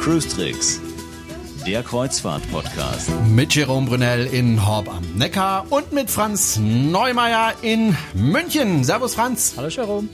Cruise Tricks, der Kreuzfahrt-Podcast. Mit Jerome Brunel in Horb am Neckar und mit Franz Neumeier in München. Servus Franz. Hallo Jerome.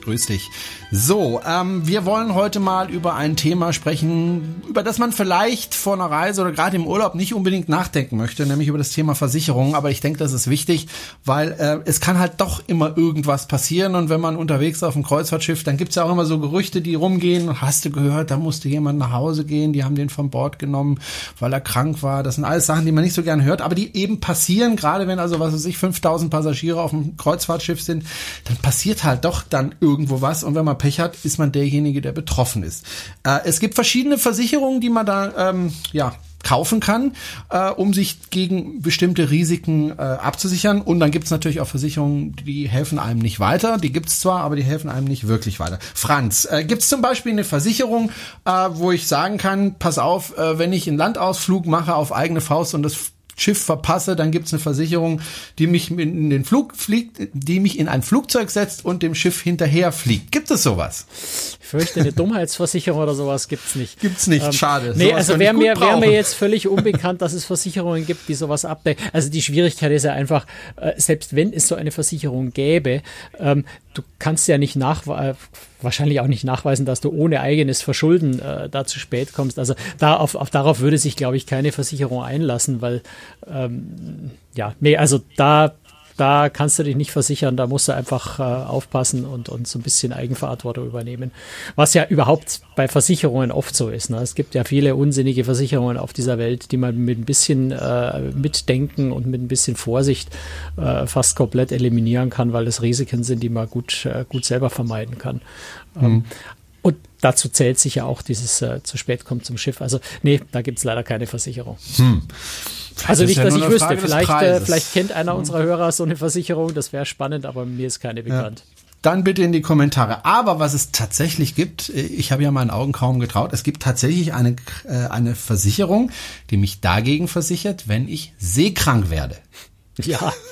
Grüß dich. So, ähm, wir wollen heute mal über ein Thema sprechen, über das man vielleicht vor einer Reise oder gerade im Urlaub nicht unbedingt nachdenken möchte, nämlich über das Thema Versicherung. Aber ich denke, das ist wichtig, weil äh, es kann halt doch immer irgendwas passieren. Und wenn man unterwegs auf dem Kreuzfahrtschiff, dann gibt's ja auch immer so Gerüchte, die rumgehen. Hast du gehört, da musste jemand nach Hause gehen, die haben den von Bord genommen, weil er krank war. Das sind alles Sachen, die man nicht so gern hört, aber die eben passieren, gerade wenn also, was weiß ich, 5000 Passagiere auf dem Kreuzfahrtschiff sind, dann passiert halt doch dann irgendwo was. Und wenn man Pech hat, ist man derjenige, der betroffen ist. Äh, es gibt verschiedene Versicherungen, die man da ähm, ja kaufen kann, äh, um sich gegen bestimmte Risiken äh, abzusichern. Und dann gibt's natürlich auch Versicherungen, die helfen einem nicht weiter. Die gibt's zwar, aber die helfen einem nicht wirklich weiter. Franz, äh, gibt's zum Beispiel eine Versicherung, äh, wo ich sagen kann, pass auf, äh, wenn ich einen Landausflug mache auf eigene Faust und das Schiff verpasse, dann gibt's eine Versicherung, die mich in den Flug fliegt, die mich in ein Flugzeug setzt und dem Schiff hinterher fliegt. Gibt es sowas? Ich fürchte, eine Dummheitsversicherung oder sowas gibt's nicht. Gibt's nicht, ähm, schade. Nee, sowas also wäre mir, wär mir jetzt völlig unbekannt, dass es Versicherungen gibt, die sowas abdecken. Also die Schwierigkeit ist ja einfach, äh, selbst wenn es so eine Versicherung gäbe, ähm, du kannst ja nicht nach, äh, wahrscheinlich auch nicht nachweisen, dass du ohne eigenes Verschulden äh, da zu spät kommst. Also da auf, auf darauf würde sich, glaube ich, keine Versicherung einlassen, weil ähm, ja, nee, also da da kannst du dich nicht versichern, da musst du einfach äh, aufpassen und, und so ein bisschen Eigenverantwortung übernehmen. Was ja überhaupt bei Versicherungen oft so ist. Ne? Es gibt ja viele unsinnige Versicherungen auf dieser Welt, die man mit ein bisschen äh, Mitdenken und mit ein bisschen Vorsicht äh, fast komplett eliminieren kann, weil es Risiken sind, die man gut, äh, gut selber vermeiden kann. Mhm. Dazu zählt sich ja auch dieses äh, zu spät kommt zum Schiff. Also nee, da gibt es leider keine Versicherung. Hm. Also nicht, ja dass ich wüsste. Vielleicht, äh, vielleicht kennt einer hm. unserer Hörer so eine Versicherung, das wäre spannend, aber mir ist keine bekannt. Ja. Dann bitte in die Kommentare. Aber was es tatsächlich gibt, äh, ich habe ja meinen Augen kaum getraut, es gibt tatsächlich eine, äh, eine Versicherung, die mich dagegen versichert, wenn ich seekrank werde. Ja.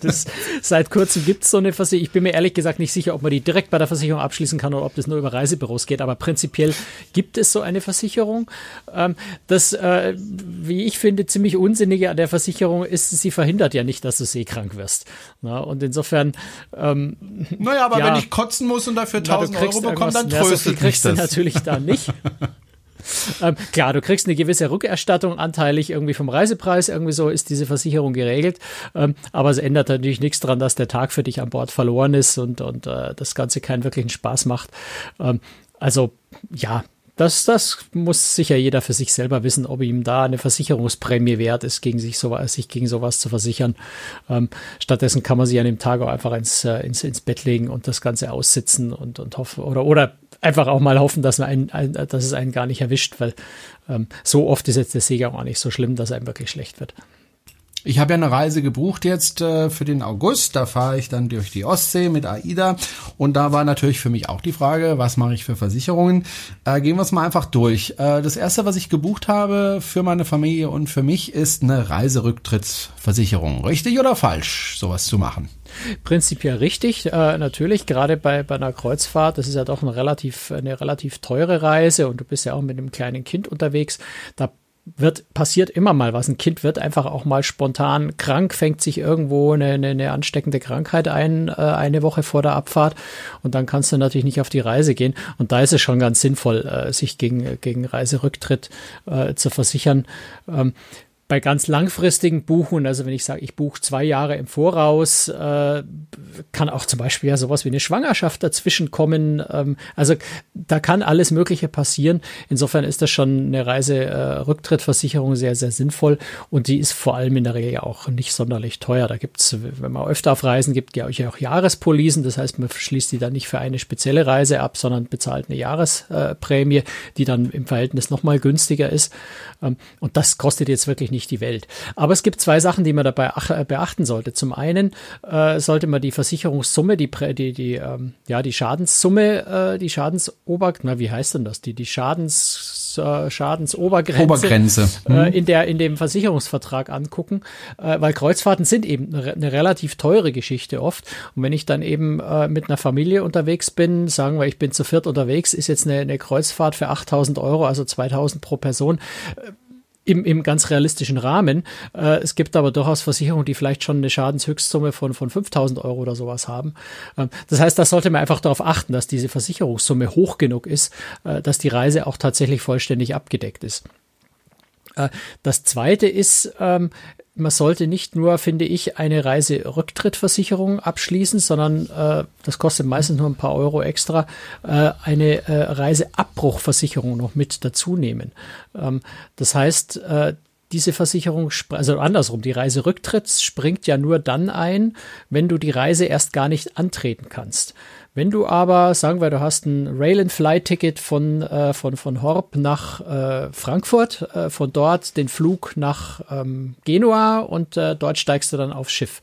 Das, seit kurzem gibt es so eine Versicherung. Ich bin mir ehrlich gesagt nicht sicher, ob man die direkt bei der Versicherung abschließen kann oder ob das nur über Reisebüros geht. Aber prinzipiell gibt es so eine Versicherung. Ähm, das, äh, wie ich finde, ziemlich Unsinnige an der Versicherung ist, sie verhindert ja nicht, dass du seekrank wirst. Und insofern. Ähm, naja, aber ja, wenn ich kotzen muss und dafür 1000 Euro bekomme, dann tröstet ja, so viel kriegst du natürlich da nicht. Ähm, klar, du kriegst eine gewisse Rückerstattung anteilig irgendwie vom Reisepreis, irgendwie so ist diese Versicherung geregelt. Ähm, aber es ändert natürlich nichts daran, dass der Tag für dich an Bord verloren ist und, und äh, das Ganze keinen wirklichen Spaß macht. Ähm, also ja, das, das muss sicher jeder für sich selber wissen, ob ihm da eine Versicherungsprämie wert ist, gegen sich, sowas, sich gegen sowas zu versichern. Ähm, stattdessen kann man sich an dem Tag auch einfach ins, äh, ins, ins Bett legen und das Ganze aussitzen und, und hoffen, oder, oder einfach auch mal hoffen, dass, einen, ein, dass es einen gar nicht erwischt, weil ähm, so oft ist jetzt der Seegang auch nicht so schlimm, dass einem wirklich schlecht wird. Ich habe ja eine Reise gebucht jetzt äh, für den August. Da fahre ich dann durch die Ostsee mit AIDA. Und da war natürlich für mich auch die Frage, was mache ich für Versicherungen? Äh, gehen wir es mal einfach durch. Äh, das erste, was ich gebucht habe für meine Familie und für mich, ist eine Reiserücktrittsversicherung. Richtig oder falsch, sowas zu machen? Prinzipiell richtig, äh, natürlich, gerade bei, bei einer Kreuzfahrt, das ist ja doch eine relativ, eine relativ teure Reise und du bist ja auch mit einem kleinen Kind unterwegs. Da wird, passiert immer mal was. Ein Kind wird einfach auch mal spontan krank, fängt sich irgendwo eine, eine, eine ansteckende Krankheit ein, äh, eine Woche vor der Abfahrt und dann kannst du natürlich nicht auf die Reise gehen. Und da ist es schon ganz sinnvoll, äh, sich gegen, gegen Reiserücktritt äh, zu versichern. Ähm, bei ganz langfristigen Buchen, also wenn ich sage, ich buche zwei Jahre im Voraus, äh, kann auch zum Beispiel ja sowas wie eine Schwangerschaft dazwischen kommen. Ähm, also da kann alles Mögliche passieren. Insofern ist das schon eine Reiserücktrittversicherung äh, sehr, sehr sinnvoll und die ist vor allem in der Regel auch nicht sonderlich teuer. Da gibt's, wenn man öfter auf Reisen gibt, ja auch Jahrespolisen. Das heißt, man schließt die dann nicht für eine spezielle Reise ab, sondern bezahlt eine Jahresprämie, die dann im Verhältnis nochmal günstiger ist. Ähm, und das kostet jetzt wirklich nicht die Welt. Aber es gibt zwei Sachen, die man dabei äh, beachten sollte. Zum einen äh, sollte man die Versicherungssumme, die, die, die, ähm, ja, die Schadenssumme, äh, die Schadensober, na, wie heißt denn das? Die, die Schadens äh, Schadensobergrenze Obergrenze. Äh, in, der, in dem Versicherungsvertrag angucken, weil Kreuzfahrten sind eben eine, relativ teure Geschichte oft. Und wenn ich dann eben mit einer Familie unterwegs bin, sagen wir, ich bin zu viert unterwegs, ist jetzt eine, eine Kreuzfahrt für 8000 Euro, also 2000 pro Person im, im ganz realistischen Rahmen. Äh, es gibt aber durchaus Versicherungen, die vielleicht schon eine Schadenshöchstsumme von, von 5000 Euro oder sowas haben. Ähm, das heißt, da sollte man einfach darauf achten, dass diese Versicherungssumme hoch genug ist, äh, dass die Reise auch tatsächlich vollständig abgedeckt ist. Äh, das zweite ist, ähm, man sollte nicht nur, finde ich, eine Reiserücktrittversicherung abschließen, sondern äh, das kostet meistens nur ein paar Euro extra, äh, eine Reiseabbruchversicherung noch mit dazu nehmen. Ähm, das heißt, diese Versicherung, also andersrum, die Reiserücktritt springt ja nur dann ein, wenn du die Reise erst gar nicht antreten kannst. Wenn du aber, sagen wir, du hast ein Rail-and-Fly-Ticket von, äh, von, von Horb nach äh, Frankfurt, äh, von dort den Flug nach ähm, Genua und äh, dort steigst du dann aufs Schiff.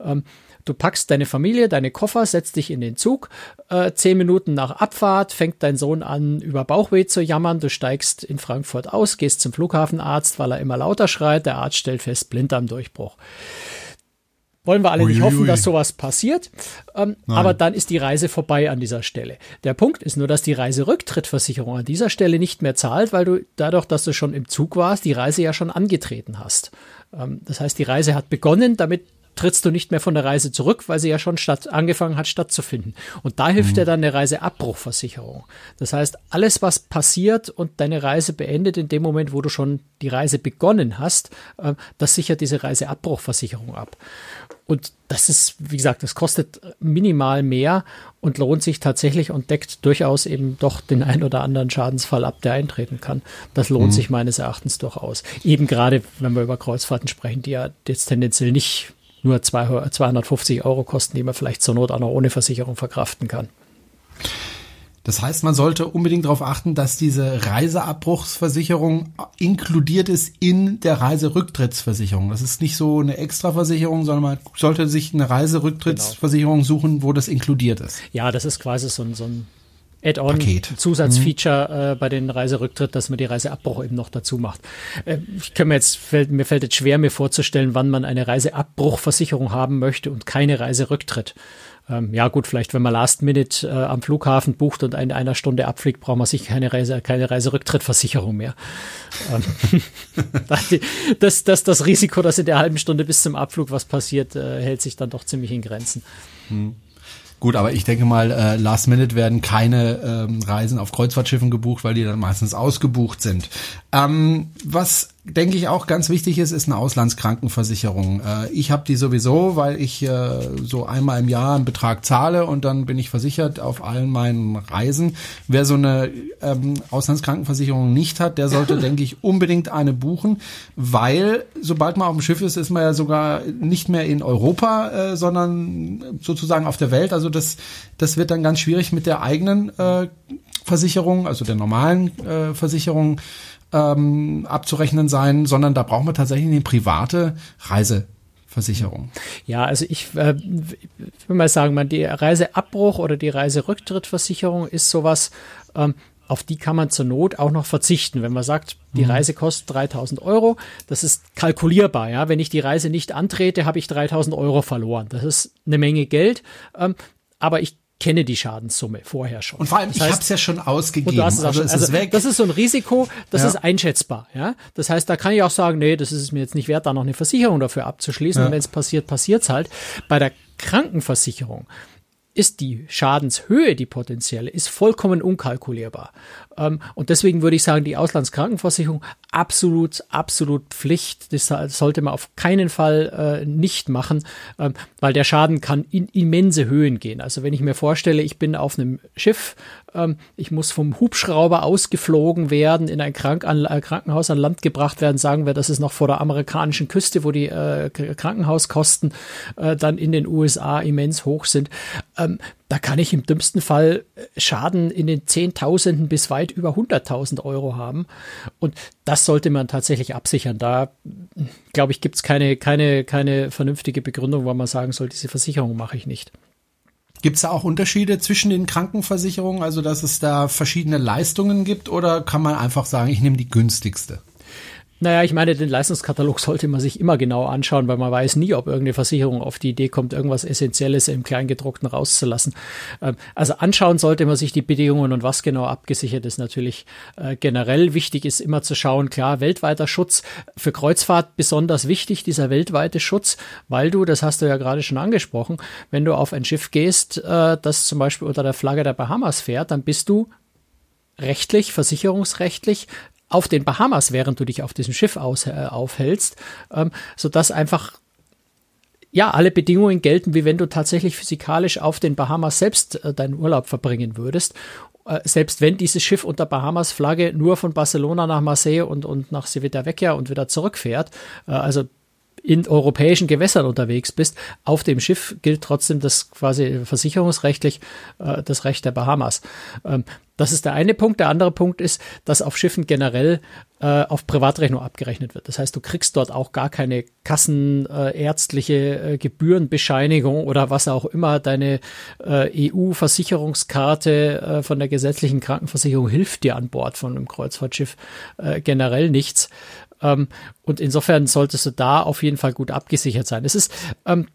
Ähm, du packst deine Familie, deine Koffer, setzt dich in den Zug. Äh, zehn Minuten nach Abfahrt fängt dein Sohn an, über Bauchweh zu jammern. Du steigst in Frankfurt aus, gehst zum Flughafenarzt, weil er immer lauter schreit. Der Arzt stellt fest, Blinddarmdurchbruch. Wollen wir alle nicht hoffen, dass sowas passiert. Ähm, aber dann ist die Reise vorbei an dieser Stelle. Der Punkt ist nur, dass die Reiserücktrittversicherung an dieser Stelle nicht mehr zahlt, weil du dadurch, dass du schon im Zug warst, die Reise ja schon angetreten hast. Ähm, das heißt, die Reise hat begonnen, damit trittst du nicht mehr von der Reise zurück, weil sie ja schon statt, angefangen hat stattzufinden. Und da hilft mhm. dir dann eine Reiseabbruchversicherung. Das heißt, alles, was passiert und deine Reise beendet in dem Moment, wo du schon die Reise begonnen hast, äh, das sichert diese Reiseabbruchversicherung ab. Und das ist, wie gesagt, das kostet minimal mehr und lohnt sich tatsächlich und deckt durchaus eben doch den ein oder anderen Schadensfall ab, der eintreten kann. Das lohnt mhm. sich meines Erachtens durchaus. Eben gerade, wenn wir über Kreuzfahrten sprechen, die ja jetzt tendenziell nicht nur 250 Euro kosten, die man vielleicht zur Not auch noch ohne Versicherung verkraften kann. Das heißt, man sollte unbedingt darauf achten, dass diese Reiseabbruchsversicherung inkludiert ist in der Reiserücktrittsversicherung. Das ist nicht so eine Extraversicherung, sondern man sollte sich eine Reiserücktrittsversicherung genau. suchen, wo das inkludiert ist. Ja, das ist quasi so ein, so ein Add-on, Zusatzfeature mhm. äh, bei den Reiserücktritt, dass man die Reiseabbruch eben noch dazu macht. Äh, ich kann mir jetzt, fällt, mir fällt jetzt schwer, mir vorzustellen, wann man eine Reiseabbruchversicherung haben möchte und keine Reiserücktritt. Ähm, ja gut, vielleicht wenn man Last Minute äh, am Flughafen bucht und in einer Stunde abfliegt, braucht man sich keine Reise, keine Reiserücktrittversicherung mehr. Ähm, das, das, das Risiko, dass in der halben Stunde bis zum Abflug was passiert, äh, hält sich dann doch ziemlich in Grenzen. Hm. Gut, aber ich denke mal, äh, Last Minute werden keine ähm, Reisen auf Kreuzfahrtschiffen gebucht, weil die dann meistens ausgebucht sind. Ähm, was denke ich auch ganz wichtig ist, ist eine Auslandskrankenversicherung. Äh, ich habe die sowieso, weil ich äh, so einmal im Jahr einen Betrag zahle und dann bin ich versichert auf allen meinen Reisen. Wer so eine ähm, Auslandskrankenversicherung nicht hat, der sollte, denke ich, unbedingt eine buchen, weil sobald man auf dem Schiff ist, ist man ja sogar nicht mehr in Europa, äh, sondern sozusagen auf der Welt. Also das, das wird dann ganz schwierig mit der eigenen Versicherung, also der normalen Versicherung ähm, abzurechnen sein, sondern da brauchen wir tatsächlich eine private Reiseversicherung. Ja, also ich, äh, ich will mal sagen, man, die Reiseabbruch oder die Reiserücktrittversicherung ist sowas, ähm, auf die kann man zur Not auch noch verzichten. Wenn man sagt, die mhm. Reise kostet 3000 Euro, das ist kalkulierbar. Ja, wenn ich die Reise nicht antrete, habe ich 3000 Euro verloren. Das ist eine Menge Geld. Ähm, aber ich kenne die Schadenssumme vorher schon. Und vor allem, das heißt, ich habe es ja schon ausgegeben. also schon, also weg. Das ist so ein Risiko, das ja. ist einschätzbar. Ja, Das heißt, da kann ich auch sagen, nee, das ist es mir jetzt nicht wert, da noch eine Versicherung dafür abzuschließen. Ja. Und wenn es passiert, passiert's halt. Bei der Krankenversicherung ist die Schadenshöhe, die potenzielle, ist vollkommen unkalkulierbar. Ähm, und deswegen würde ich sagen, die Auslandskrankenversicherung absolut, absolut Pflicht. Das sollte man auf keinen Fall äh, nicht machen, ähm, weil der Schaden kann in immense Höhen gehen. Also wenn ich mir vorstelle, ich bin auf einem Schiff, ähm, ich muss vom Hubschrauber ausgeflogen werden, in ein Krank an, äh, Krankenhaus an Land gebracht werden, sagen wir, das ist noch vor der amerikanischen Küste, wo die äh, Krankenhauskosten äh, dann in den USA immens hoch sind. Ähm, da kann ich im dümmsten Fall äh, Schaden in den Zehntausenden bis weit über 100.000 Euro haben. Und das sollte man tatsächlich absichern. Da, glaube ich, gibt es keine, keine, keine vernünftige Begründung, warum man sagen soll, diese Versicherung mache ich nicht. Gibt es da auch Unterschiede zwischen den Krankenversicherungen, also dass es da verschiedene Leistungen gibt oder kann man einfach sagen, ich nehme die günstigste? Naja, ich meine, den Leistungskatalog sollte man sich immer genau anschauen, weil man weiß nie, ob irgendeine Versicherung auf die Idee kommt, irgendwas Essentielles im Kleingedruckten rauszulassen. Ähm, also anschauen sollte man sich die Bedingungen und was genau abgesichert ist natürlich äh, generell. Wichtig ist immer zu schauen, klar, weltweiter Schutz für Kreuzfahrt besonders wichtig, dieser weltweite Schutz, weil du, das hast du ja gerade schon angesprochen, wenn du auf ein Schiff gehst, äh, das zum Beispiel unter der Flagge der Bahamas fährt, dann bist du rechtlich, versicherungsrechtlich auf den Bahamas, während du dich auf diesem Schiff aus, äh, aufhältst, ähm, sodass einfach ja, alle Bedingungen gelten, wie wenn du tatsächlich physikalisch auf den Bahamas selbst äh, deinen Urlaub verbringen würdest. Äh, selbst wenn dieses Schiff unter Bahamas-Flagge nur von Barcelona nach Marseille und, und nach Civitavecchia und wieder zurückfährt, äh, also in europäischen Gewässern unterwegs bist, auf dem Schiff gilt trotzdem das quasi versicherungsrechtlich äh, das Recht der Bahamas. Ähm, das ist der eine Punkt. Der andere Punkt ist, dass auf Schiffen generell äh, auf Privatrechnung abgerechnet wird. Das heißt, du kriegst dort auch gar keine kassenärztliche äh, Gebührenbescheinigung oder was auch immer. Deine äh, EU-Versicherungskarte äh, von der gesetzlichen Krankenversicherung hilft dir an Bord von einem Kreuzfahrtschiff äh, generell nichts. Ähm, und insofern solltest du da auf jeden Fall gut abgesichert sein. Es ist ähm,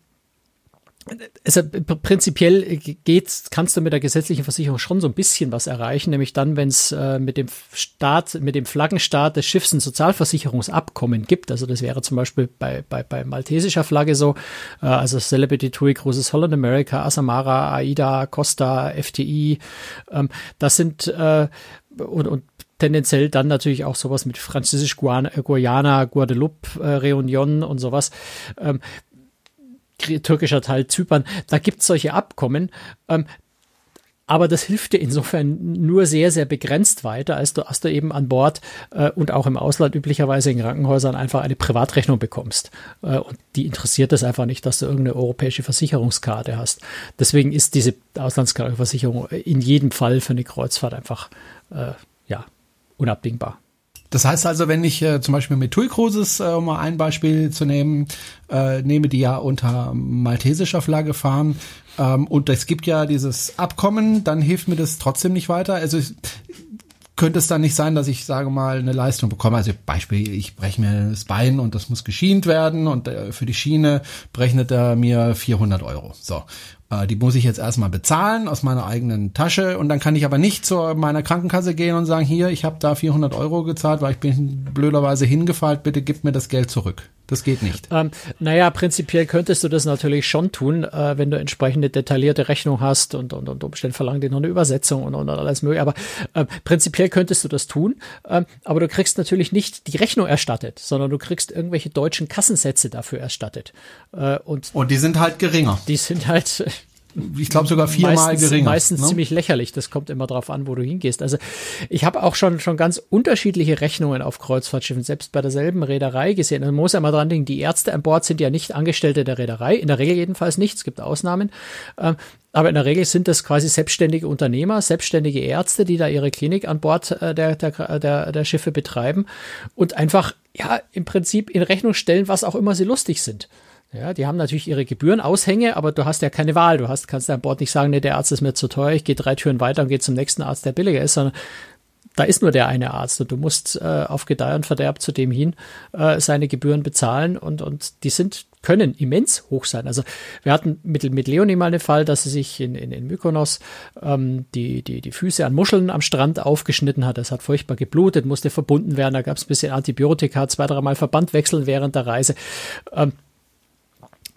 also prinzipiell geht, kannst du mit der gesetzlichen Versicherung schon so ein bisschen was erreichen, nämlich dann, wenn es äh, mit dem Staat, mit dem Flaggenstaat des Schiffs ein Sozialversicherungsabkommen gibt. Also das wäre zum Beispiel bei, bei, bei maltesischer Flagge so, äh, also Celebrity TUI Cruises Holland America, Asamara, AIDA, Costa, FTI. Ähm, das sind äh, und, und tendenziell dann natürlich auch sowas mit Französisch Guayana, Guadeloupe, äh, Reunion und sowas. Ähm, türkischer Teil Zypern, da gibt es solche Abkommen. Ähm, aber das hilft dir insofern nur sehr, sehr begrenzt weiter, als du, als du eben an Bord äh, und auch im Ausland üblicherweise in Krankenhäusern einfach eine Privatrechnung bekommst. Äh, und die interessiert es einfach nicht, dass du irgendeine europäische Versicherungskarte hast. Deswegen ist diese Auslandskrankenversicherung in jedem Fall für eine Kreuzfahrt einfach äh, unabdingbar. Das heißt also, wenn ich äh, zum Beispiel mit TUI Cruises, äh, um mal ein Beispiel zu nehmen, äh, nehme, die ja unter maltesischer Flagge fahren, ähm, und es gibt ja dieses Abkommen, dann hilft mir das trotzdem nicht weiter. Also könnte es dann nicht sein, dass ich sage mal eine Leistung bekomme. Also Beispiel, ich breche mir das Bein und das muss geschient werden und äh, für die Schiene berechnet er mir 400 Euro. So. Äh, die muss ich jetzt erstmal bezahlen aus meiner eigenen Tasche und dann kann ich aber nicht zu meiner Krankenkasse gehen und sagen, hier, ich habe da 400 Euro gezahlt, weil ich bin blöderweise hingefallen, bitte gib mir das Geld zurück. Das geht nicht. Ähm, naja, prinzipiell könntest du das natürlich schon tun, äh, wenn du entsprechende detaillierte Rechnung hast und, und, und Umständen verlangen die noch eine Übersetzung und, und alles mögliche. Aber äh, prinzipiell könntest du das tun, äh, aber du kriegst natürlich nicht die Rechnung erstattet, sondern du kriegst irgendwelche deutschen Kassensätze dafür erstattet. Äh, und, und die sind halt geringer. Die sind halt ich glaube sogar viermal meistens, geringer. Meistens ne? ziemlich lächerlich. Das kommt immer drauf an, wo du hingehst. Also ich habe auch schon schon ganz unterschiedliche Rechnungen auf Kreuzfahrtschiffen, selbst bei derselben Reederei gesehen. Man muss ja mal dran denken, die Ärzte an Bord sind ja nicht Angestellte der Reederei, in der Regel jedenfalls nicht. Es gibt Ausnahmen. Ähm, aber in der Regel sind das quasi selbstständige Unternehmer, selbstständige Ärzte, die da ihre Klinik an Bord äh, der, der, der, der Schiffe betreiben und einfach ja im Prinzip in Rechnung stellen, was auch immer sie lustig sind. Ja, die haben natürlich ihre Gebührenaushänge, aber du hast ja keine Wahl. Du hast, kannst an Bord nicht sagen, nee, der Arzt ist mir zu teuer, ich gehe drei Türen weiter und gehe zum nächsten Arzt, der billiger ist, sondern da ist nur der eine Arzt und du musst äh, auf Gedeih und Verderb zu dem hin äh, seine Gebühren bezahlen und, und die sind, können immens hoch sein. Also wir hatten mit, mit Leonie mal den Fall, dass sie sich in, in, in Mykonos ähm, die, die, die Füße an Muscheln am Strand aufgeschnitten hat. Das hat furchtbar geblutet, musste verbunden werden, da gab es ein bisschen Antibiotika, zwei, dreimal Verband wechseln während der Reise. Ähm,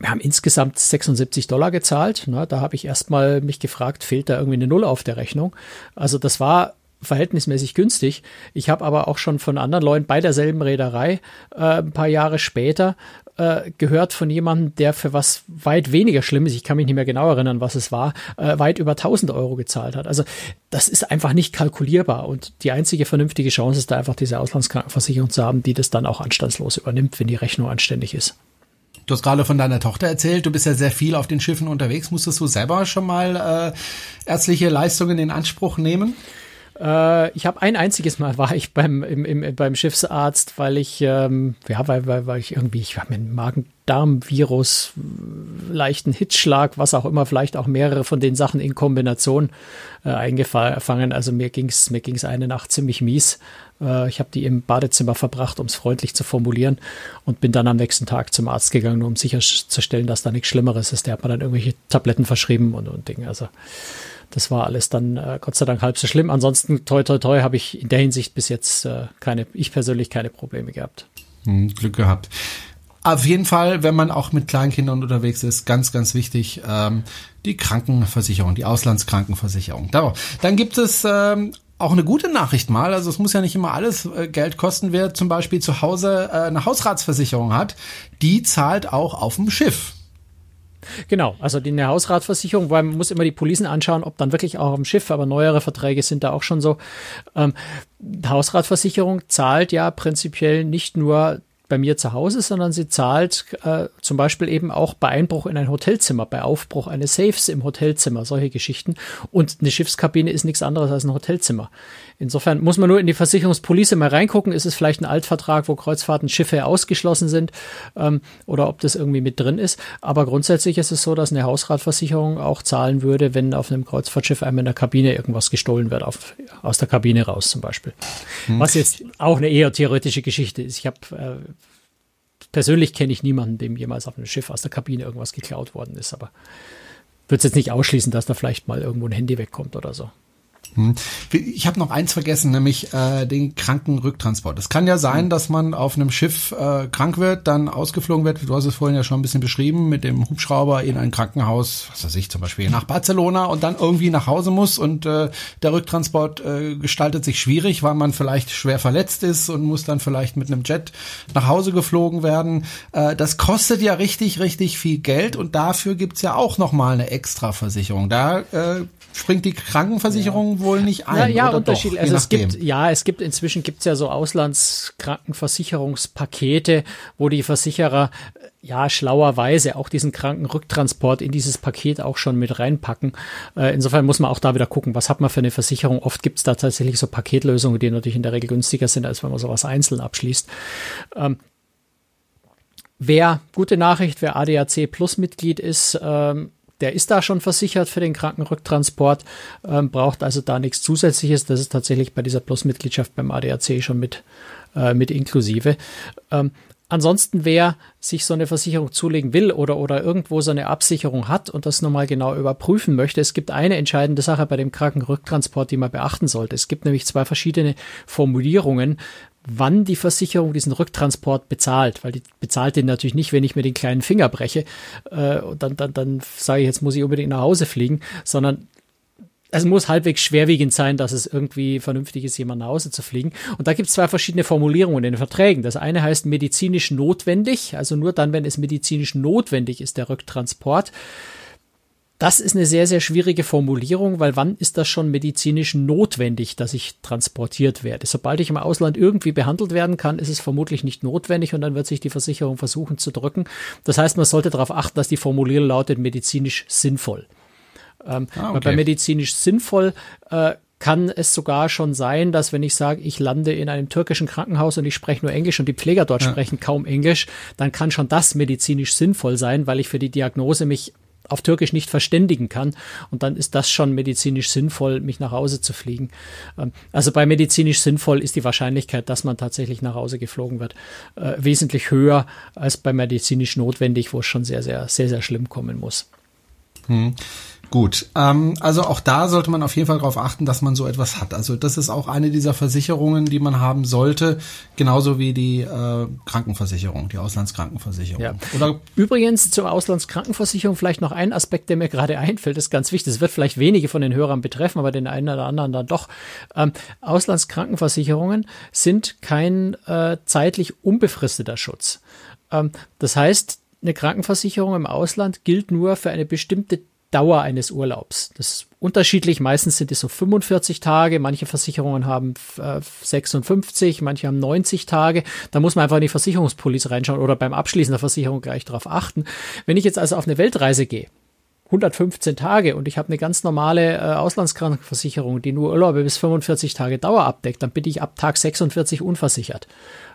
wir haben insgesamt 76 Dollar gezahlt. Na, da habe ich erstmal mich gefragt, fehlt da irgendwie eine Null auf der Rechnung? Also das war verhältnismäßig günstig. Ich habe aber auch schon von anderen Leuten bei derselben Reederei äh, ein paar Jahre später äh, gehört von jemandem, der für was weit weniger Schlimmes, ich kann mich nicht mehr genau erinnern, was es war, äh, weit über 1000 Euro gezahlt hat. Also das ist einfach nicht kalkulierbar und die einzige vernünftige Chance ist da einfach diese Auslandskrankenversicherung zu haben, die das dann auch anstandslos übernimmt, wenn die Rechnung anständig ist. Du hast gerade von deiner Tochter erzählt, du bist ja sehr viel auf den Schiffen unterwegs. Musstest du selber schon mal äh, ärztliche Leistungen in Anspruch nehmen? Äh, ich habe ein einziges Mal war ich beim, im, im, beim Schiffsarzt, weil ich, ähm, ja, weil, weil, weil ich irgendwie, ich habe einen Magen-Darm-Virus, leichten Hitzschlag, was auch immer, vielleicht auch mehrere von den Sachen in Kombination äh, eingefangen. Also mir ging's mir ging's eine Nacht ziemlich mies. Äh, ich habe die im Badezimmer verbracht, um es freundlich zu formulieren und bin dann am nächsten Tag zum Arzt gegangen, nur um sicherzustellen, dass da nichts Schlimmeres ist. Der hat mir dann irgendwelche Tabletten verschrieben und, und Dinge. Also das war alles dann äh, Gott sei Dank halb so schlimm. Ansonsten, toi, toi, toi, habe ich in der Hinsicht bis jetzt äh, keine, ich persönlich keine Probleme gehabt. Hm, Glück gehabt. Auf jeden Fall, wenn man auch mit Kleinkindern unterwegs ist, ganz, ganz wichtig, ähm, die Krankenversicherung, die Auslandskrankenversicherung. Dann gibt es ähm, auch eine gute Nachricht mal. Also es muss ja nicht immer alles äh, Geld kosten. Wer zum Beispiel zu Hause äh, eine Hausratsversicherung hat, die zahlt auch auf dem Schiff. Genau, also die eine Hausratversicherung, weil man muss immer die Policen anschauen, ob dann wirklich auch am Schiff, aber neuere Verträge sind da auch schon so. Ähm, Hausratversicherung zahlt ja prinzipiell nicht nur bei mir zu Hause, sondern sie zahlt äh, zum Beispiel eben auch bei Einbruch in ein Hotelzimmer, bei Aufbruch eines Safes im Hotelzimmer, solche Geschichten. Und eine Schiffskabine ist nichts anderes als ein Hotelzimmer. Insofern muss man nur in die Versicherungspolice mal reingucken. Ist es vielleicht ein Altvertrag, wo Kreuzfahrten Schiffe ausgeschlossen sind ähm, oder ob das irgendwie mit drin ist. Aber grundsätzlich ist es so, dass eine Hausratversicherung auch zahlen würde, wenn auf einem Kreuzfahrtschiff einem in der Kabine irgendwas gestohlen wird, auf, aus der Kabine raus zum Beispiel. Hm. Was jetzt auch eine eher theoretische Geschichte ist. Ich habe äh, persönlich kenne ich niemanden, dem jemals auf einem Schiff aus der Kabine irgendwas geklaut worden ist, aber würde es jetzt nicht ausschließen, dass da vielleicht mal irgendwo ein Handy wegkommt oder so. Hm. Ich habe noch eins vergessen, nämlich äh, den Krankenrücktransport. Es kann ja sein, dass man auf einem Schiff äh, krank wird, dann ausgeflogen wird, du hast es vorhin ja schon ein bisschen beschrieben, mit dem Hubschrauber in ein Krankenhaus, was weiß ich, zum Beispiel nach Barcelona und dann irgendwie nach Hause muss und äh, der Rücktransport äh, gestaltet sich schwierig, weil man vielleicht schwer verletzt ist und muss dann vielleicht mit einem Jet nach Hause geflogen werden. Äh, das kostet ja richtig, richtig viel Geld und dafür gibt's ja auch nochmal eine Extraversicherung. Da äh, springt die Krankenversicherung ja. Wohl nicht ein. Ja, ja unterschiedlich. Also es gibt, ja, es gibt inzwischen gibt's ja so Auslandskrankenversicherungspakete, wo die Versicherer ja schlauerweise auch diesen Krankenrücktransport in dieses Paket auch schon mit reinpacken. Äh, insofern muss man auch da wieder gucken, was hat man für eine Versicherung. Oft gibt's da tatsächlich so Paketlösungen, die natürlich in der Regel günstiger sind, als wenn man sowas einzeln abschließt. Ähm, wer, gute Nachricht, wer ADAC Plus Mitglied ist, ähm, der ist da schon versichert für den Krankenrücktransport, ähm, braucht also da nichts Zusätzliches. Das ist tatsächlich bei dieser Plus-Mitgliedschaft beim ADAC schon mit, äh, mit inklusive. Ähm, Ansonsten, wer sich so eine Versicherung zulegen will oder, oder irgendwo so eine Absicherung hat und das nochmal genau überprüfen möchte, es gibt eine entscheidende Sache bei dem Krankenrücktransport, die man beachten sollte. Es gibt nämlich zwei verschiedene Formulierungen, wann die Versicherung diesen Rücktransport bezahlt, weil die bezahlt den natürlich nicht, wenn ich mir den kleinen Finger breche äh, und dann, dann, dann sage ich, jetzt muss ich unbedingt nach Hause fliegen, sondern es muss halbwegs schwerwiegend sein, dass es irgendwie vernünftig ist, jemand nach Hause zu fliegen. Und da gibt es zwei verschiedene Formulierungen in den Verträgen. Das eine heißt medizinisch notwendig, also nur dann, wenn es medizinisch notwendig ist, der Rücktransport. Das ist eine sehr, sehr schwierige Formulierung, weil wann ist das schon medizinisch notwendig, dass ich transportiert werde? Sobald ich im Ausland irgendwie behandelt werden kann, ist es vermutlich nicht notwendig und dann wird sich die Versicherung versuchen zu drücken. Das heißt, man sollte darauf achten, dass die Formulierung lautet medizinisch sinnvoll. Ähm, ah, okay. Bei medizinisch sinnvoll äh, kann es sogar schon sein, dass wenn ich sage, ich lande in einem türkischen Krankenhaus und ich spreche nur Englisch und die Pfleger dort ja. sprechen kaum Englisch, dann kann schon das medizinisch sinnvoll sein, weil ich für die Diagnose mich auf Türkisch nicht verständigen kann. Und dann ist das schon medizinisch sinnvoll, mich nach Hause zu fliegen. Ähm, also bei medizinisch sinnvoll ist die Wahrscheinlichkeit, dass man tatsächlich nach Hause geflogen wird, äh, wesentlich höher als bei medizinisch notwendig, wo es schon sehr, sehr, sehr, sehr schlimm kommen muss. Hm. Gut, ähm, also auch da sollte man auf jeden Fall darauf achten, dass man so etwas hat. Also das ist auch eine dieser Versicherungen, die man haben sollte, genauso wie die äh, Krankenversicherung, die Auslandskrankenversicherung. Ja. Oder Übrigens zur Auslandskrankenversicherung vielleicht noch ein Aspekt, der mir gerade einfällt, ist ganz wichtig. Das wird vielleicht wenige von den Hörern betreffen, aber den einen oder anderen dann doch. Ähm, Auslandskrankenversicherungen sind kein äh, zeitlich unbefristeter Schutz. Ähm, das heißt, eine Krankenversicherung im Ausland gilt nur für eine bestimmte Dauer eines Urlaubs. Das ist unterschiedlich. Meistens sind es so 45 Tage. Manche Versicherungen haben äh, 56, manche haben 90 Tage. Da muss man einfach in die Versicherungspolice reinschauen oder beim Abschließen der Versicherung gleich darauf achten. Wenn ich jetzt also auf eine Weltreise gehe, 115 Tage und ich habe eine ganz normale äh, Auslandskrankenversicherung, die nur Urlaube bis 45 Tage Dauer abdeckt, dann bin ich ab Tag 46 unversichert.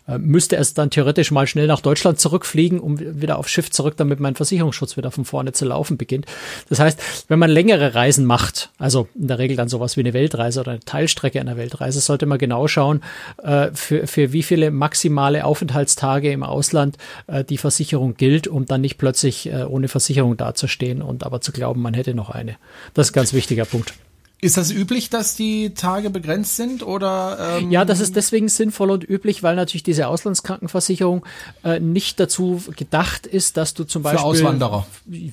Äh, müsste es dann theoretisch mal schnell nach Deutschland zurückfliegen, um wieder auf Schiff zurück, damit mein Versicherungsschutz wieder von vorne zu laufen beginnt. Das heißt, wenn man längere Reisen macht, also in der Regel dann sowas wie eine Weltreise oder eine Teilstrecke einer Weltreise, sollte man genau schauen, äh, für, für wie viele maximale Aufenthaltstage im Ausland äh, die Versicherung gilt, um dann nicht plötzlich ohne Versicherung dazustehen und aber zu glauben, man hätte noch eine. Das ist ein ganz wichtiger Punkt. Ist das üblich, dass die Tage begrenzt sind oder? Ähm ja, das ist deswegen sinnvoll und üblich, weil natürlich diese Auslandskrankenversicherung äh, nicht dazu gedacht ist, dass du zum Beispiel für Auswanderer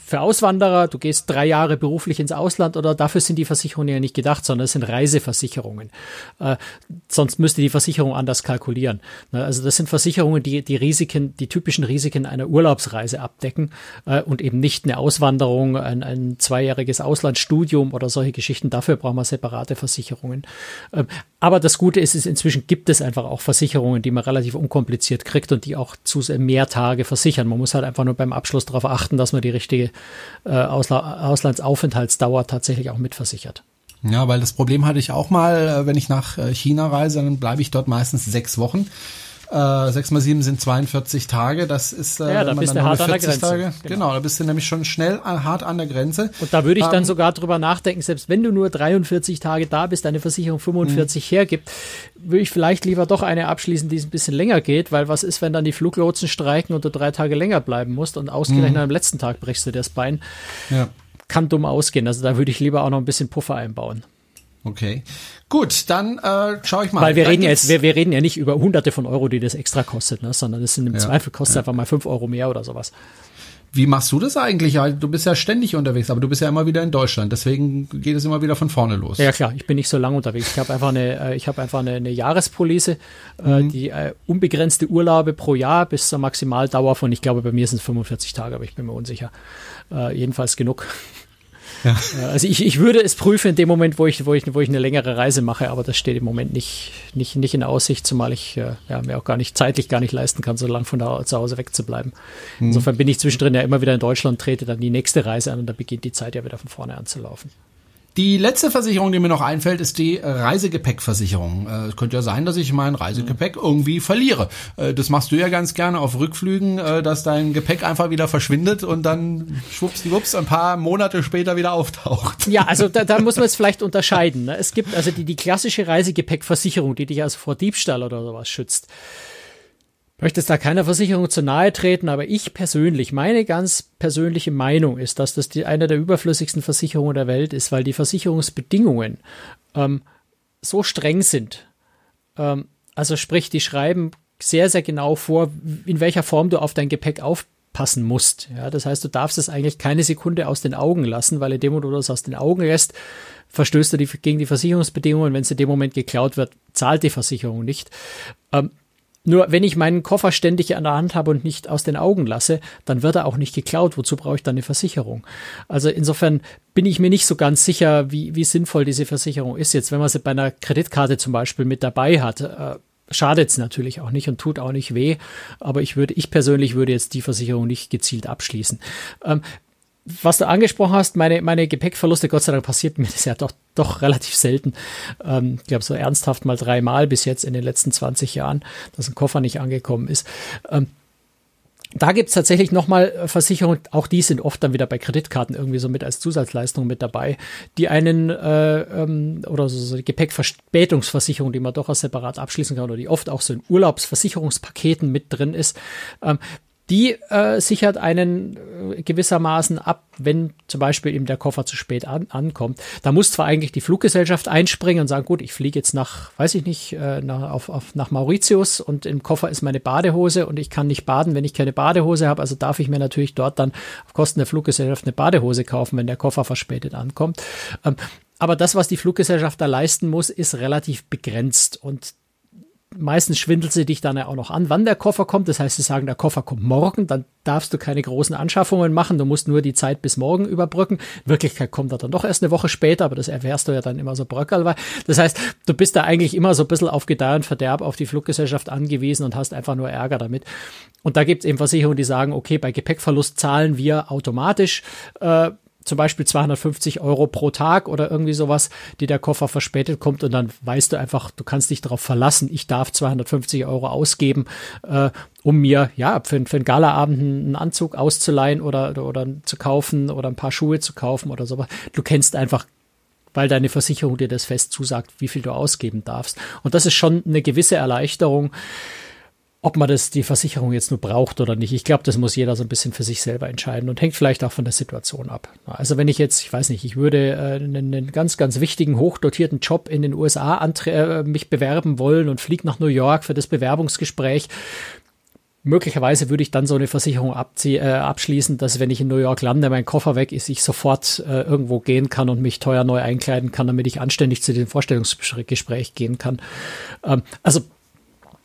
für Auswanderer, du gehst drei Jahre beruflich ins Ausland oder dafür sind die Versicherungen ja nicht gedacht, sondern es sind Reiseversicherungen. Äh, sonst müsste die Versicherung anders kalkulieren. Ne, also das sind Versicherungen, die die Risiken, die typischen Risiken einer Urlaubsreise abdecken äh, und eben nicht eine Auswanderung, ein, ein zweijähriges Auslandsstudium oder solche Geschichten. Dafür dafür brauchen wir separate Versicherungen. Ähm, aber das Gute ist, ist, inzwischen gibt es einfach auch Versicherungen, die man relativ unkompliziert kriegt und die auch zu mehr Tage versichern. Man muss halt einfach nur beim Abschluss darauf achten, dass man die richtige äh, Ausla Auslandsaufenthaltsdauer tatsächlich auch mitversichert. Ja, weil das Problem hatte ich auch mal, äh, wenn ich nach äh, China reise, dann bleibe ich dort meistens sechs Wochen. Äh, 6 mal 7 sind 42 Tage. Das ist, äh, ja, da bist du hart an der Grenze. Tage, genau. genau. da bist du nämlich schon schnell hart an der Grenze. Und da würde ich dann ähm, sogar drüber nachdenken, selbst wenn du nur 43 Tage da bist, deine Versicherung 45 mh. hergibt, würde ich vielleicht lieber doch eine abschließen, die ein bisschen länger geht, weil was ist, wenn dann die Fluglotsen streiken und du drei Tage länger bleiben musst und ausgerechnet mhm. am letzten Tag brichst du dir das Bein. Ja. Kann dumm ausgehen. Also da würde ich lieber auch noch ein bisschen Puffer einbauen. Okay. Gut, dann äh, schaue ich mal. Weil wir reden jetzt, wir, wir reden ja nicht über hunderte von Euro, die das extra kostet, ne? sondern das sind im ja, Zweifel kostet ja. einfach mal fünf Euro mehr oder sowas. Wie machst du das eigentlich? Du bist ja ständig unterwegs, aber du bist ja immer wieder in Deutschland. Deswegen geht es immer wieder von vorne los. Ja klar, ich bin nicht so lange unterwegs. Ich habe einfach eine, äh, ich habe einfach eine, eine Jahrespolice, äh, mhm. die äh, unbegrenzte Urlaube pro Jahr bis zur Maximaldauer von, ich glaube, bei mir sind es 45 Tage, aber ich bin mir unsicher. Äh, jedenfalls genug. Ja. Also ich, ich würde es prüfen in dem Moment, wo ich, wo, ich, wo ich eine längere Reise mache, aber das steht im Moment nicht, nicht, nicht in Aussicht, zumal ich äh, ja, mir auch gar nicht zeitlich gar nicht leisten kann, so lange von da zu Hause wegzubleiben. Mhm. Insofern bin ich zwischendrin ja immer wieder in Deutschland, trete dann die nächste Reise an und da beginnt die Zeit ja wieder von vorne an zu laufen. Die letzte Versicherung, die mir noch einfällt, ist die Reisegepäckversicherung. Äh, es könnte ja sein, dass ich mein Reisegepäck irgendwie verliere. Äh, das machst du ja ganz gerne auf Rückflügen, äh, dass dein Gepäck einfach wieder verschwindet und dann schwuppsdiwupps ein paar Monate später wieder auftaucht. Ja, also da, da muss man es vielleicht unterscheiden. Ne? Es gibt also die, die klassische Reisegepäckversicherung, die dich also vor Diebstahl oder sowas schützt möchte es da keiner Versicherung zu nahe treten, aber ich persönlich, meine ganz persönliche Meinung ist, dass das die, eine der überflüssigsten Versicherungen der Welt ist, weil die Versicherungsbedingungen ähm, so streng sind. Ähm, also sprich, die schreiben sehr, sehr genau vor, in welcher Form du auf dein Gepäck aufpassen musst. Ja, das heißt, du darfst es eigentlich keine Sekunde aus den Augen lassen, weil in dem Moment, wo du es aus den Augen lässt, verstößt du die, gegen die Versicherungsbedingungen. Wenn es in dem Moment geklaut wird, zahlt die Versicherung nicht. Ähm, nur wenn ich meinen Koffer ständig an der Hand habe und nicht aus den Augen lasse, dann wird er auch nicht geklaut. Wozu brauche ich dann eine Versicherung? Also insofern bin ich mir nicht so ganz sicher, wie, wie sinnvoll diese Versicherung ist. Jetzt, wenn man sie bei einer Kreditkarte zum Beispiel mit dabei hat, äh, schadet es natürlich auch nicht und tut auch nicht weh. Aber ich würde, ich persönlich würde jetzt die Versicherung nicht gezielt abschließen. Ähm, was du angesprochen hast, meine, meine Gepäckverluste, Gott sei Dank passiert mir das ja doch, doch relativ selten. Ähm, ich glaube, so ernsthaft mal dreimal bis jetzt in den letzten 20 Jahren, dass ein Koffer nicht angekommen ist. Ähm, da gibt's tatsächlich nochmal Versicherungen, auch die sind oft dann wieder bei Kreditkarten irgendwie so mit als Zusatzleistung mit dabei, die einen äh, ähm, oder so, so Gepäckverspätungsversicherung, die man doch auch separat abschließen kann oder die oft auch so in Urlaubsversicherungspaketen mit drin ist, ähm, die äh, sichert einen äh, gewissermaßen ab, wenn zum Beispiel eben der Koffer zu spät an, ankommt. Da muss zwar eigentlich die Fluggesellschaft einspringen und sagen, gut, ich fliege jetzt nach, weiß ich nicht, äh, nach, auf, auf, nach Mauritius und im Koffer ist meine Badehose und ich kann nicht baden, wenn ich keine Badehose habe. Also darf ich mir natürlich dort dann auf Kosten der Fluggesellschaft eine Badehose kaufen, wenn der Koffer verspätet ankommt. Ähm, aber das, was die Fluggesellschaft da leisten muss, ist relativ begrenzt und meistens schwindelt sie dich dann ja auch noch an, wann der Koffer kommt. Das heißt, sie sagen, der Koffer kommt morgen, dann darfst du keine großen Anschaffungen machen. Du musst nur die Zeit bis morgen überbrücken. In Wirklichkeit kommt er dann doch erst eine Woche später, aber das erfährst du ja dann immer so bröckelweise. Das heißt, du bist da eigentlich immer so ein bisschen auf Gedeih und Verderb auf die Fluggesellschaft angewiesen und hast einfach nur Ärger damit. Und da gibt es eben Versicherungen, die sagen, okay, bei Gepäckverlust zahlen wir automatisch. Äh, zum Beispiel 250 Euro pro Tag oder irgendwie sowas, die der Koffer verspätet kommt und dann weißt du einfach, du kannst dich darauf verlassen, ich darf 250 Euro ausgeben, äh, um mir ja für, für einen Galaabend einen Anzug auszuleihen oder, oder, oder zu kaufen oder ein paar Schuhe zu kaufen oder sowas. Du kennst einfach weil deine Versicherung dir das fest zusagt, wie viel du ausgeben darfst. Und das ist schon eine gewisse Erleichterung ob man das die Versicherung jetzt nur braucht oder nicht. Ich glaube, das muss jeder so ein bisschen für sich selber entscheiden und hängt vielleicht auch von der Situation ab. Also wenn ich jetzt, ich weiß nicht, ich würde äh, einen, ganz, ganz wichtigen, hochdotierten Job in den USA äh, mich bewerben wollen und fliege nach New York für das Bewerbungsgespräch, Möglicherweise würde ich dann so eine Versicherung äh, abschließen, dass wenn ich in New York lande, mein Koffer weg ist, ich sofort äh, irgendwo gehen kann und mich teuer neu einkleiden kann, damit ich anständig zu dem Vorstellungsgespräch gehen kann. Ähm, also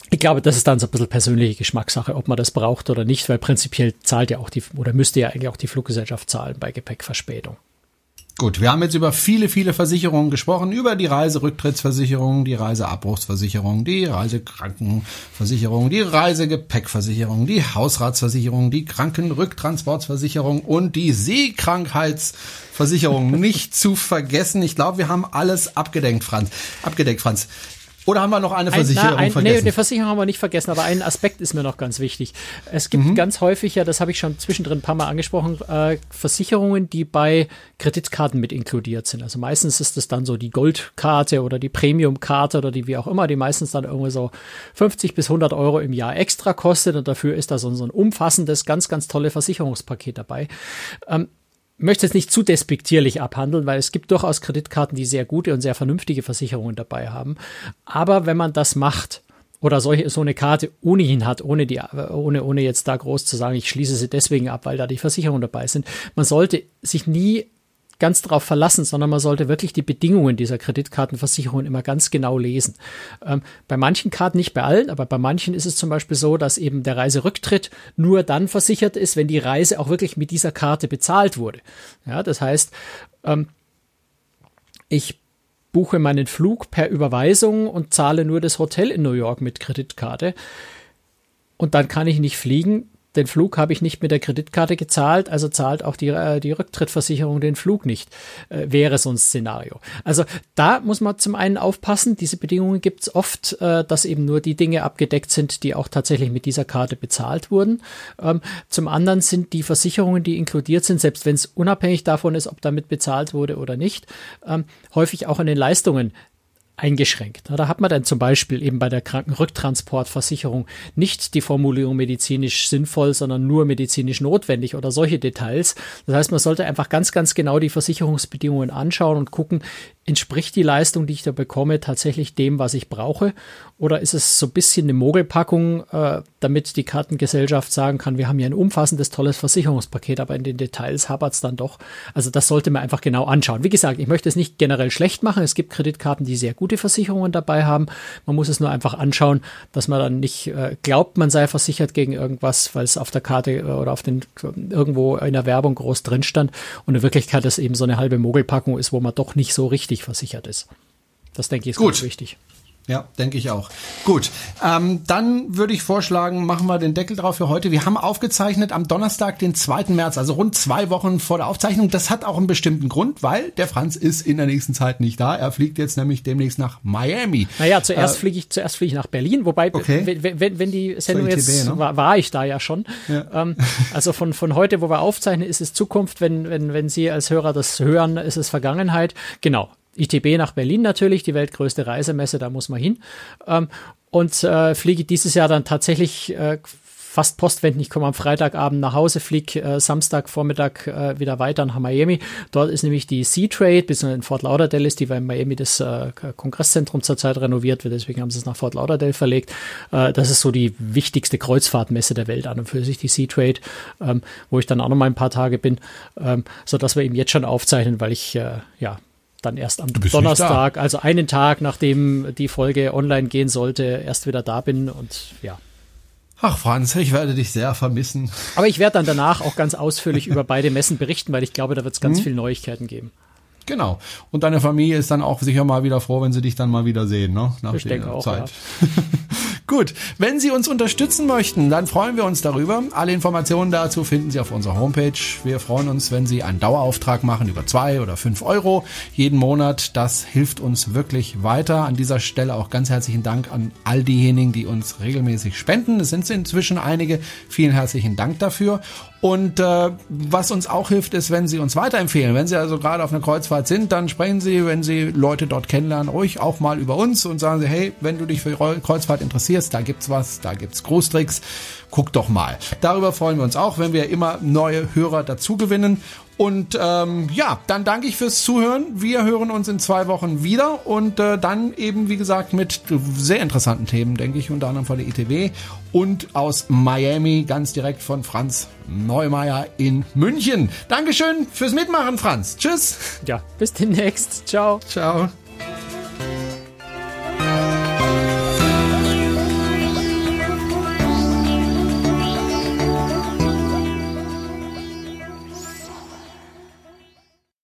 ich glaube, das ist dann so ein bisschen persönliche Geschmackssache, ob man das braucht oder nicht, weil prinzipiell zahlt ja auch die, oder müsste ja eigentlich auch die Fluggesellschaft zahlen bei Gepäckverspätung. Gut, wir haben jetzt über viele, viele Versicherungen gesprochen, über die Reiserücktrittsversicherung, die Reiseabbruchsversicherung, die Reisekrankenversicherung, die Reisegepäckversicherung, die Hausratsversicherung, die Krankenrücktransportsversicherung und die Seekrankheitsversicherung nicht zu vergessen. Ich glaube, wir haben alles abgedeckt, Franz. Abgedeckt, Franz. Oder haben wir noch eine Versicherung ein, na, ein, vergessen? Nee, eine Versicherung haben wir nicht vergessen, aber ein Aspekt ist mir noch ganz wichtig. Es gibt mhm. ganz häufig, ja, das habe ich schon zwischendrin ein paar Mal angesprochen, äh, Versicherungen, die bei Kreditkarten mit inkludiert sind. Also meistens ist es dann so die Goldkarte oder die Premiumkarte oder die wie auch immer, die meistens dann irgendwie so 50 bis 100 Euro im Jahr extra kostet und dafür ist da so, so ein umfassendes, ganz, ganz tolle Versicherungspaket dabei. Ähm, möchte es nicht zu despektierlich abhandeln, weil es gibt durchaus Kreditkarten, die sehr gute und sehr vernünftige Versicherungen dabei haben. Aber wenn man das macht, oder solche, so eine Karte ohnehin hat, ohne die, ohne, ohne jetzt da groß zu sagen, ich schließe sie deswegen ab, weil da die Versicherungen dabei sind. Man sollte sich nie ganz darauf verlassen, sondern man sollte wirklich die Bedingungen dieser Kreditkartenversicherung immer ganz genau lesen. Ähm, bei manchen Karten, nicht bei allen, aber bei manchen ist es zum Beispiel so, dass eben der Reiserücktritt nur dann versichert ist, wenn die Reise auch wirklich mit dieser Karte bezahlt wurde. Ja, das heißt, ähm, ich buche meinen Flug per Überweisung und zahle nur das Hotel in New York mit Kreditkarte. Und dann kann ich nicht fliegen, den Flug habe ich nicht mit der Kreditkarte gezahlt, also zahlt auch die, äh, die Rücktrittversicherung den Flug nicht, äh, wäre so ein Szenario. Also da muss man zum einen aufpassen, diese Bedingungen gibt es oft, äh, dass eben nur die Dinge abgedeckt sind, die auch tatsächlich mit dieser Karte bezahlt wurden. Ähm, zum anderen sind die Versicherungen, die inkludiert sind, selbst wenn es unabhängig davon ist, ob damit bezahlt wurde oder nicht, ähm, häufig auch an den Leistungen eingeschränkt. Da hat man dann zum Beispiel eben bei der Krankenrücktransportversicherung nicht die Formulierung medizinisch sinnvoll, sondern nur medizinisch notwendig oder solche Details. Das heißt, man sollte einfach ganz, ganz genau die Versicherungsbedingungen anschauen und gucken, entspricht die Leistung, die ich da bekomme, tatsächlich dem, was ich brauche? Oder ist es so ein bisschen eine Mogelpackung, äh, damit die Kartengesellschaft sagen kann, wir haben hier ein umfassendes, tolles Versicherungspaket, aber in den Details hapert es dann doch. Also das sollte man einfach genau anschauen. Wie gesagt, ich möchte es nicht generell schlecht machen. Es gibt Kreditkarten, die sehr gute Versicherungen dabei haben. Man muss es nur einfach anschauen, dass man dann nicht äh, glaubt, man sei versichert gegen irgendwas, weil es auf der Karte äh, oder auf den irgendwo in der Werbung groß drin stand und in Wirklichkeit es eben so eine halbe Mogelpackung ist, wo man doch nicht so richtig versichert ist. Das denke ich ist Gut. ganz wichtig. Ja, denke ich auch. Gut, ähm, dann würde ich vorschlagen, machen wir den Deckel drauf für heute. Wir haben aufgezeichnet am Donnerstag, den 2. März, also rund zwei Wochen vor der Aufzeichnung. Das hat auch einen bestimmten Grund, weil der Franz ist in der nächsten Zeit nicht da. Er fliegt jetzt nämlich demnächst nach Miami. Naja, zuerst äh, fliege ich, zuerst fliege ich nach Berlin, wobei, okay. wenn, wenn, wenn die Sendung ITB, jetzt, ne? war, war ich da ja schon. Ja. Ähm, also von, von heute, wo wir aufzeichnen, ist es Zukunft. Wenn, wenn, wenn Sie als Hörer das hören, ist es Vergangenheit. Genau. ITB nach Berlin natürlich, die weltgrößte Reisemesse, da muss man hin. Ähm, und äh, fliege dieses Jahr dann tatsächlich äh, fast postwendend. Ich komme am Freitagabend nach Hause, fliege äh, Samstagvormittag äh, wieder weiter nach Miami. Dort ist nämlich die Sea-Trade, bis in Fort Lauderdale ist, die weil in Miami das äh, Kongresszentrum zurzeit renoviert wird, deswegen haben sie es nach Fort Lauderdale verlegt. Äh, das ist so die wichtigste Kreuzfahrtmesse der Welt an und für sich, die Sea-Trade, ähm, wo ich dann auch noch mal ein paar Tage bin, ähm, so dass wir eben jetzt schon aufzeichnen, weil ich äh, ja dann erst am Donnerstag, also einen Tag nachdem die Folge online gehen sollte, erst wieder da bin und ja. Ach Franz, ich werde dich sehr vermissen. Aber ich werde dann danach auch ganz ausführlich über beide Messen berichten, weil ich glaube, da wird es ganz hm. viele Neuigkeiten geben. Genau. Und deine Familie ist dann auch sicher mal wieder froh, wenn sie dich dann mal wieder sehen, ne? Nach ich denke auch, Zeit. Ja. Gut, wenn Sie uns unterstützen möchten, dann freuen wir uns darüber. Alle Informationen dazu finden Sie auf unserer Homepage. Wir freuen uns, wenn Sie einen Dauerauftrag machen über zwei oder fünf Euro jeden Monat. Das hilft uns wirklich weiter. An dieser Stelle auch ganz herzlichen Dank an all diejenigen, die uns regelmäßig spenden. Es sind inzwischen einige. Vielen herzlichen Dank dafür. Und äh, was uns auch hilft, ist, wenn Sie uns weiterempfehlen. Wenn Sie also gerade auf einer Kreuzfahrt sind, dann sprechen Sie, wenn Sie Leute dort kennenlernen, ruhig auch mal über uns und sagen Sie, hey, wenn du dich für Kreuzfahrt interessierst, da gibt's was, da gibt's Großtricks, guck doch mal. Darüber freuen wir uns auch, wenn wir immer neue Hörer dazu gewinnen. Und ähm, ja, dann danke ich fürs Zuhören. Wir hören uns in zwei Wochen wieder und äh, dann eben, wie gesagt, mit sehr interessanten Themen, denke ich, unter anderem von der ITW und aus Miami, ganz direkt von Franz Neumeier in München. Dankeschön fürs Mitmachen, Franz. Tschüss. Ja, bis demnächst. Ciao. Ciao.